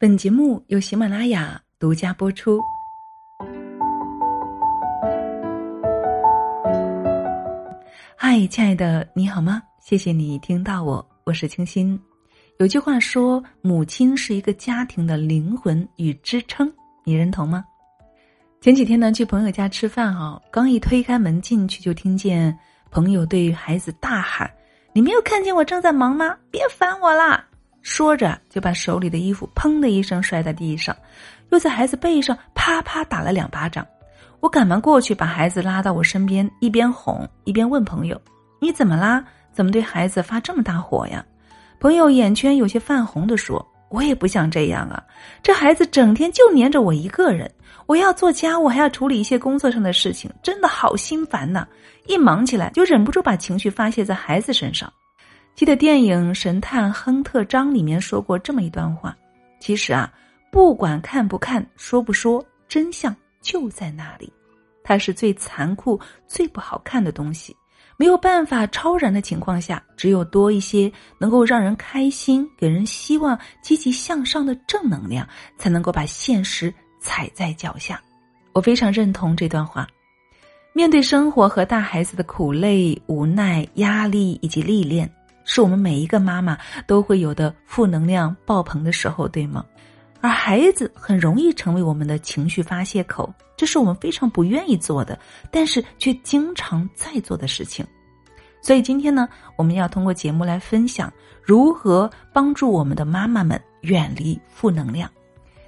本节目由喜马拉雅独家播出。嗨，亲爱的，你好吗？谢谢你听到我，我是清新。有句话说，母亲是一个家庭的灵魂与支撑，你认同吗？前几天呢，去朋友家吃饭啊，刚一推开门进去，就听见朋友对孩子大喊：“你没有看见我正在忙吗？别烦我啦！”说着，就把手里的衣服砰的一声摔在地上，又在孩子背上啪啪打了两巴掌。我赶忙过去把孩子拉到我身边，一边哄一边问朋友：“你怎么啦？怎么对孩子发这么大火呀？”朋友眼圈有些泛红的说：“我也不想这样啊，这孩子整天就黏着我一个人，我要做家务，还要处理一些工作上的事情，真的好心烦呐！一忙起来就忍不住把情绪发泄在孩子身上。”记得电影《神探亨特张》里面说过这么一段话：其实啊，不管看不看、说不说，真相就在那里。它是最残酷、最不好看的东西。没有办法超然的情况下，只有多一些能够让人开心、给人希望、积极向上的正能量，才能够把现实踩在脚下。我非常认同这段话。面对生活和大孩子的苦累、无奈、压力以及历练。是我们每一个妈妈都会有的负能量爆棚的时候，对吗？而孩子很容易成为我们的情绪发泄口，这是我们非常不愿意做的，但是却经常在做的事情。所以今天呢，我们要通过节目来分享如何帮助我们的妈妈们远离负能量。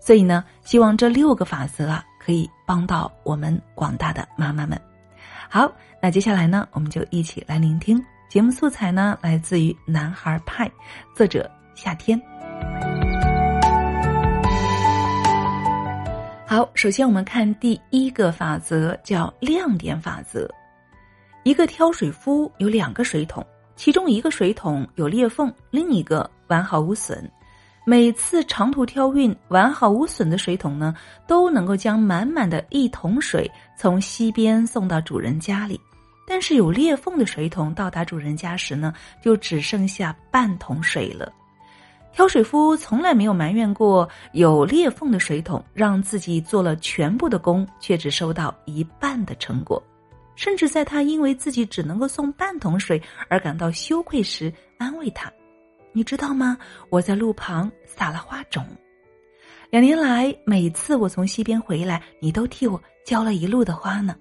所以呢，希望这六个法则啊，可以帮到我们广大的妈妈们。好，那接下来呢，我们就一起来聆听。节目素材呢，来自于《男孩派》，作者夏天。好，首先我们看第一个法则，叫亮点法则。一个挑水夫有两个水桶，其中一个水桶有裂缝，另一个完好无损。每次长途挑运，完好无损的水桶呢，都能够将满满的一桶水从西边送到主人家里。但是有裂缝的水桶到达主人家时呢，就只剩下半桶水了。挑水夫从来没有埋怨过有裂缝的水桶让自己做了全部的工，却只收到一半的成果。甚至在他因为自己只能够送半桶水而感到羞愧时，安慰他：“你知道吗？我在路旁撒了花种。两年来，每次我从西边回来，你都替我浇了一路的花呢。”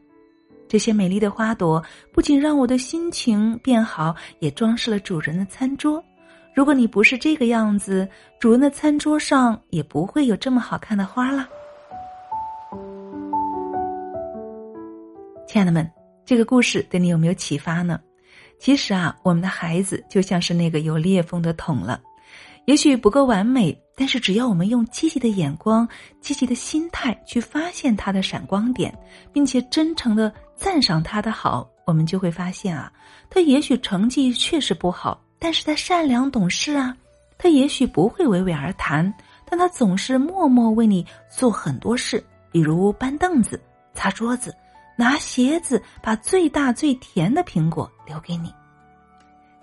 这些美丽的花朵不仅让我的心情变好，也装饰了主人的餐桌。如果你不是这个样子，主人的餐桌上也不会有这么好看的花了。亲爱的们，这个故事对你有没有启发呢？其实啊，我们的孩子就像是那个有裂缝的桶了。也许不够完美，但是只要我们用积极的眼光、积极的心态去发现它的闪光点，并且真诚的赞赏他的好，我们就会发现啊，他也许成绩确实不好，但是他善良懂事啊，他也许不会娓娓而谈，但他总是默默为你做很多事，比如搬凳子、擦桌子、拿鞋子，把最大最甜的苹果留给你。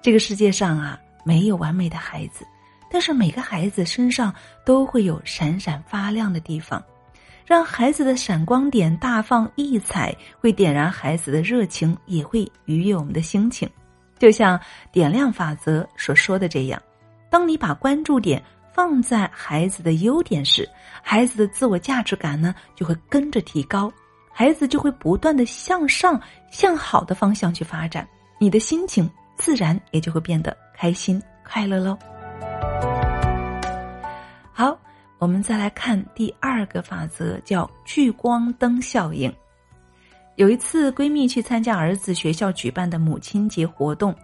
这个世界上啊，没有完美的孩子。但是每个孩子身上都会有闪闪发亮的地方，让孩子的闪光点大放异彩，会点燃孩子的热情，也会愉悦我们的心情。就像点亮法则所说的这样，当你把关注点放在孩子的优点时，孩子的自我价值感呢就会跟着提高，孩子就会不断的向上、向好的方向去发展，你的心情自然也就会变得开心快乐喽。好，我们再来看第二个法则，叫聚光灯效应。有一次，闺蜜去参加儿子学校举办的母亲节活动，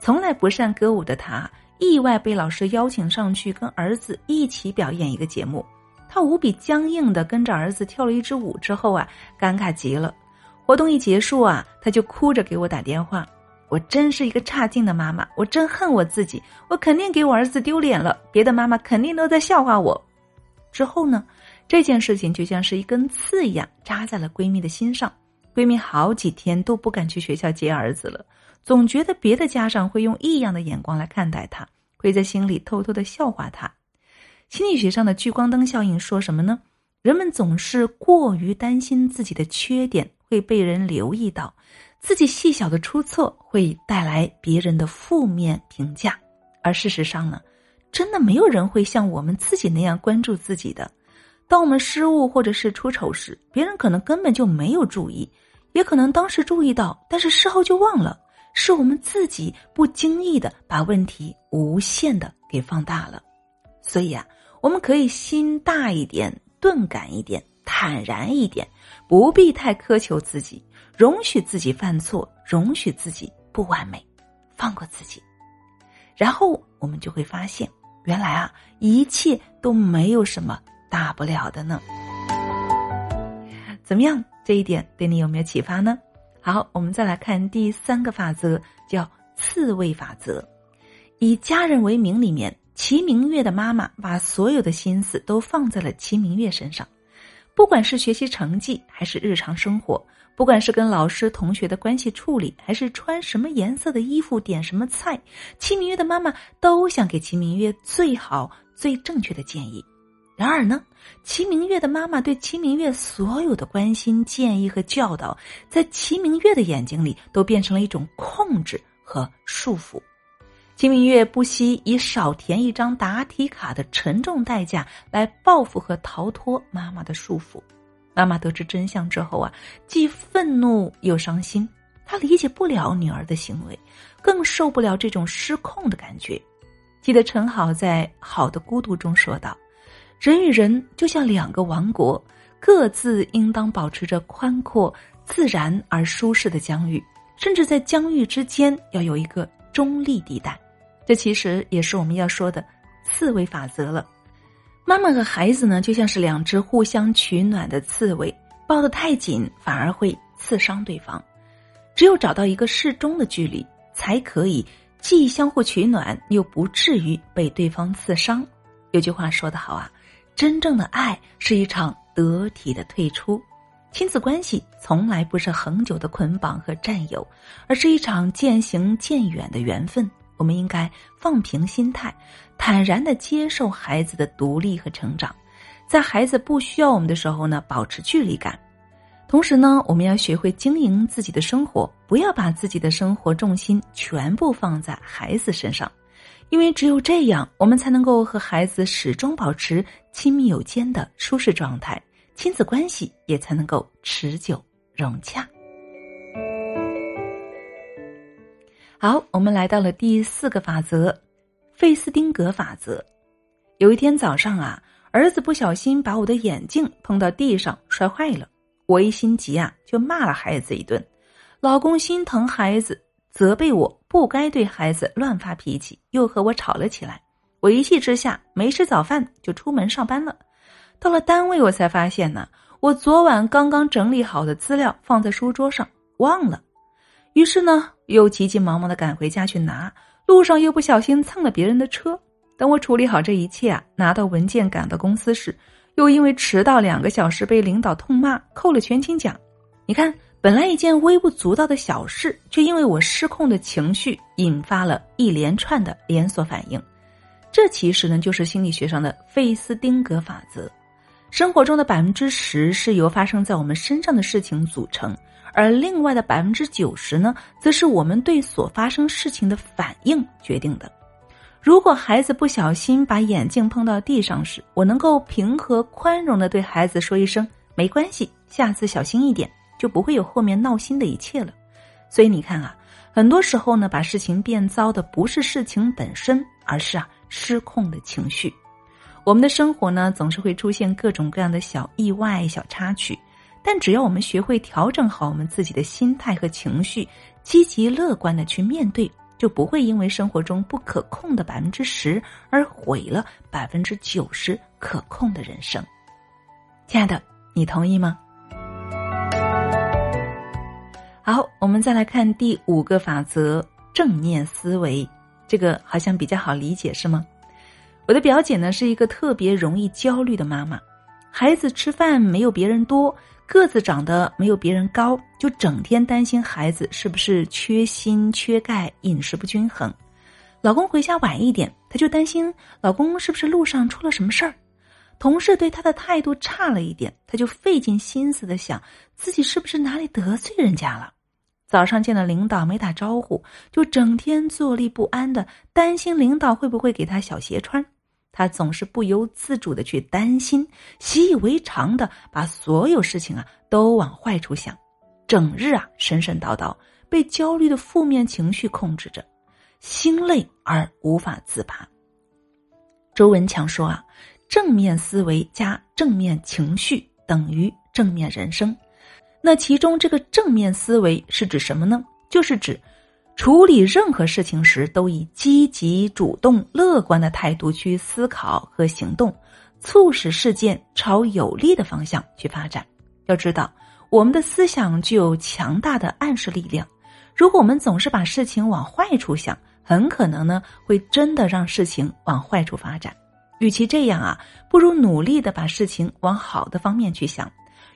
从来不善歌舞的她，意外被老师邀请上去跟儿子一起表演一个节目。她无比僵硬的跟着儿子跳了一支舞之后啊，尴尬极了。活动一结束啊，她就哭着给我打电话。我真是一个差劲的妈妈，我真恨我自己，我肯定给我儿子丢脸了，别的妈妈肯定都在笑话我。之后呢，这件事情就像是一根刺一样扎在了闺蜜的心上，闺蜜好几天都不敢去学校接儿子了，总觉得别的家长会用异样的眼光来看待她，会在心里偷偷的笑话她。心理学上的聚光灯效应说什么呢？人们总是过于担心自己的缺点会被人留意到，自己细小的出错会带来别人的负面评价，而事实上呢，真的没有人会像我们自己那样关注自己的。当我们失误或者是出丑时，别人可能根本就没有注意，也可能当时注意到，但是事后就忘了。是我们自己不经意的把问题无限的给放大了。所以啊，我们可以心大一点、钝感一点、坦然一点，不必太苛求自己，容许自己犯错，容许自己不完美，放过自己。然后我们就会发现，原来啊，一切都没有什么。大不了的呢？怎么样？这一点对你有没有启发呢？好，我们再来看第三个法则，叫刺猬法则。以家人为名里面，齐明月的妈妈把所有的心思都放在了齐明月身上，不管是学习成绩，还是日常生活，不管是跟老师同学的关系处理，还是穿什么颜色的衣服，点什么菜，齐明月的妈妈都想给齐明月最好、最正确的建议。然而呢，齐明月的妈妈对齐明月所有的关心、建议和教导，在齐明月的眼睛里都变成了一种控制和束缚。齐明月不惜以少填一张答题卡的沉重代价来报复和逃脱妈妈的束缚。妈妈得知真相之后啊，既愤怒又伤心。她理解不了女儿的行为，更受不了这种失控的感觉。记得陈好在《好的孤独》中说道。人与人就像两个王国，各自应当保持着宽阔、自然而舒适的疆域，甚至在疆域之间要有一个中立地带。这其实也是我们要说的刺猬法则了。妈妈和孩子呢，就像是两只互相取暖的刺猬，抱得太紧反而会刺伤对方。只有找到一个适中的距离，才可以既相互取暖，又不至于被对方刺伤。有句话说得好啊。真正的爱是一场得体的退出，亲子关系从来不是恒久的捆绑和占有，而是一场渐行渐远的缘分。我们应该放平心态，坦然的接受孩子的独立和成长，在孩子不需要我们的时候呢，保持距离感。同时呢，我们要学会经营自己的生活，不要把自己的生活重心全部放在孩子身上。因为只有这样，我们才能够和孩子始终保持亲密有间的舒适状态，亲子关系也才能够持久融洽。好，我们来到了第四个法则——费斯汀格法则。有一天早上啊，儿子不小心把我的眼镜碰到地上摔坏了，我一心急啊，就骂了孩子一顿。老公心疼孩子。责备我不该对孩子乱发脾气，又和我吵了起来。我一气之下没吃早饭就出门上班了。到了单位，我才发现呢，我昨晚刚刚整理好的资料放在书桌上忘了。于是呢，又急急忙忙的赶回家去拿，路上又不小心蹭了别人的车。等我处理好这一切啊，拿到文件赶到公司时，又因为迟到两个小时被领导痛骂，扣了全勤奖。你看。本来一件微不足道的小事，却因为我失控的情绪，引发了一连串的连锁反应。这其实呢，就是心理学上的费斯汀格法则。生活中的百分之十是由发生在我们身上的事情组成，而另外的百分之九十呢，则是我们对所发生事情的反应决定的。如果孩子不小心把眼镜碰到地上时，我能够平和宽容的对孩子说一声“没关系，下次小心一点”。就不会有后面闹心的一切了，所以你看啊，很多时候呢，把事情变糟的不是事情本身，而是啊失控的情绪。我们的生活呢，总是会出现各种各样的小意外、小插曲，但只要我们学会调整好我们自己的心态和情绪，积极乐观的去面对，就不会因为生活中不可控的百分之十而毁了百分之九十可控的人生。亲爱的，你同意吗？好，我们再来看第五个法则：正念思维。这个好像比较好理解，是吗？我的表姐呢是一个特别容易焦虑的妈妈，孩子吃饭没有别人多，个子长得没有别人高，就整天担心孩子是不是缺锌、缺钙、饮食不均衡。老公回家晚一点，她就担心老公是不是路上出了什么事儿；同事对她的态度差了一点，她就费尽心思的想自己是不是哪里得罪人家了。早上见了领导没打招呼，就整天坐立不安的担心领导会不会给她小鞋穿。他总是不由自主的去担心，习以为常的把所有事情啊都往坏处想，整日啊神神叨叨，被焦虑的负面情绪控制着，心累而无法自拔。周文强说啊，正面思维加正面情绪等于正面人生。那其中这个正面思维是指什么呢？就是指处理任何事情时都以积极、主动、乐观的态度去思考和行动，促使事件朝有利的方向去发展。要知道，我们的思想具有强大的暗示力量。如果我们总是把事情往坏处想，很可能呢会真的让事情往坏处发展。与其这样啊，不如努力的把事情往好的方面去想。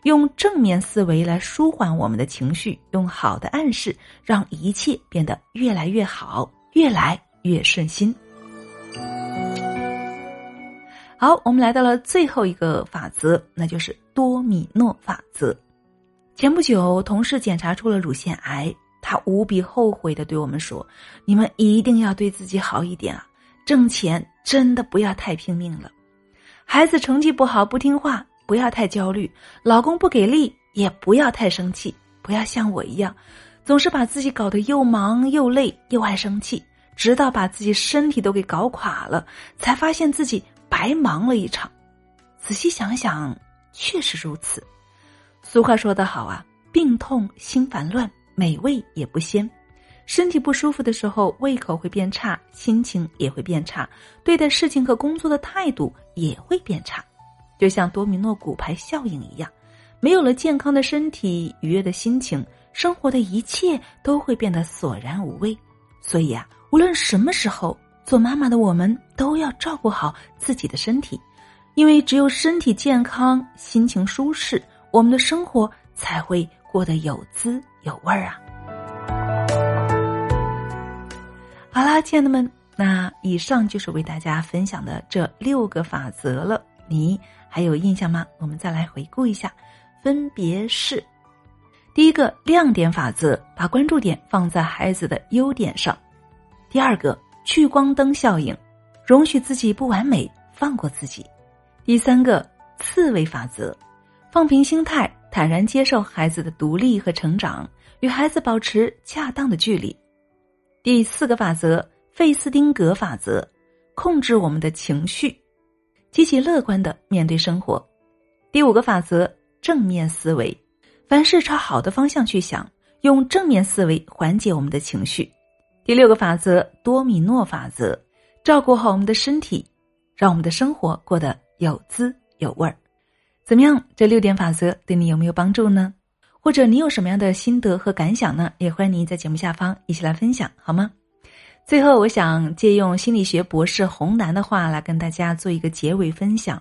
用正面思维来舒缓我们的情绪，用好的暗示让一切变得越来越好，越来越顺心。好，我们来到了最后一个法则，那就是多米诺法则。前不久，同事检查出了乳腺癌，他无比后悔的对我们说：“你们一定要对自己好一点啊，挣钱真的不要太拼命了。孩子成绩不好不听话。”不要太焦虑，老公不给力也不要太生气，不要像我一样，总是把自己搞得又忙又累又爱生气，直到把自己身体都给搞垮了，才发现自己白忙了一场。仔细想想，确实如此。俗话说得好啊，病痛心烦乱，美味也不鲜。身体不舒服的时候，胃口会变差，心情也会变差，对待事情和工作的态度也会变差。就像多米诺骨牌效应一样，没有了健康的身体、愉悦的心情，生活的一切都会变得索然无味。所以啊，无论什么时候，做妈妈的我们都要照顾好自己的身体，因为只有身体健康、心情舒适，我们的生活才会过得有滋有味儿啊。好啦，亲爱的们，那以上就是为大家分享的这六个法则了，你。还有印象吗？我们再来回顾一下，分别是：第一个亮点法则，把关注点放在孩子的优点上；第二个聚光灯效应，容许自己不完美，放过自己；第三个刺猬法则，放平心态，坦然接受孩子的独立和成长，与孩子保持恰当的距离；第四个法则费斯汀格法则，控制我们的情绪。积极乐观的面对生活，第五个法则：正面思维，凡事朝好的方向去想，用正面思维缓解我们的情绪。第六个法则：多米诺法则，照顾好我们的身体，让我们的生活过得有滋有味儿。怎么样？这六点法则对你有没有帮助呢？或者你有什么样的心得和感想呢？也欢迎您在节目下方一起来分享，好吗？最后，我想借用心理学博士洪楠的话来跟大家做一个结尾分享。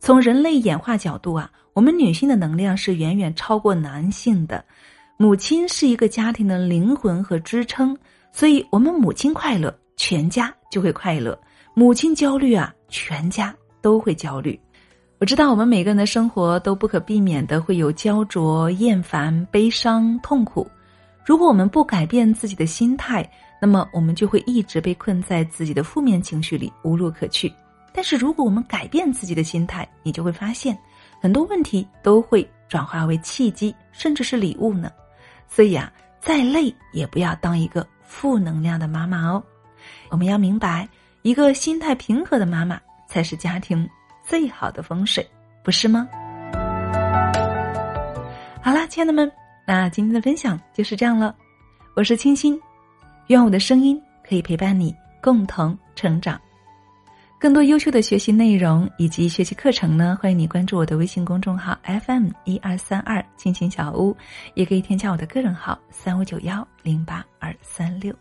从人类演化角度啊，我们女性的能量是远远超过男性的。母亲是一个家庭的灵魂和支撑，所以我们母亲快乐，全家就会快乐；母亲焦虑啊，全家都会焦虑。我知道我们每个人的生活都不可避免的会有焦灼、厌烦、悲伤、痛苦。如果我们不改变自己的心态，那么我们就会一直被困在自己的负面情绪里，无路可去。但是如果我们改变自己的心态，你就会发现，很多问题都会转化为契机，甚至是礼物呢。所以啊，再累也不要当一个负能量的妈妈哦。我们要明白，一个心态平和的妈妈才是家庭最好的风水，不是吗？好啦，亲爱的们，那今天的分享就是这样了。我是清新。愿我的声音可以陪伴你共同成长。更多优秀的学习内容以及学习课程呢，欢迎你关注我的微信公众号 FM 一二三二亲情小屋，也可以添加我的个人号三五九幺零八二三六。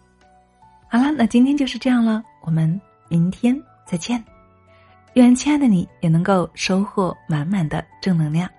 好了，那今天就是这样了，我们明天再见。愿亲爱的你也能够收获满满的正能量。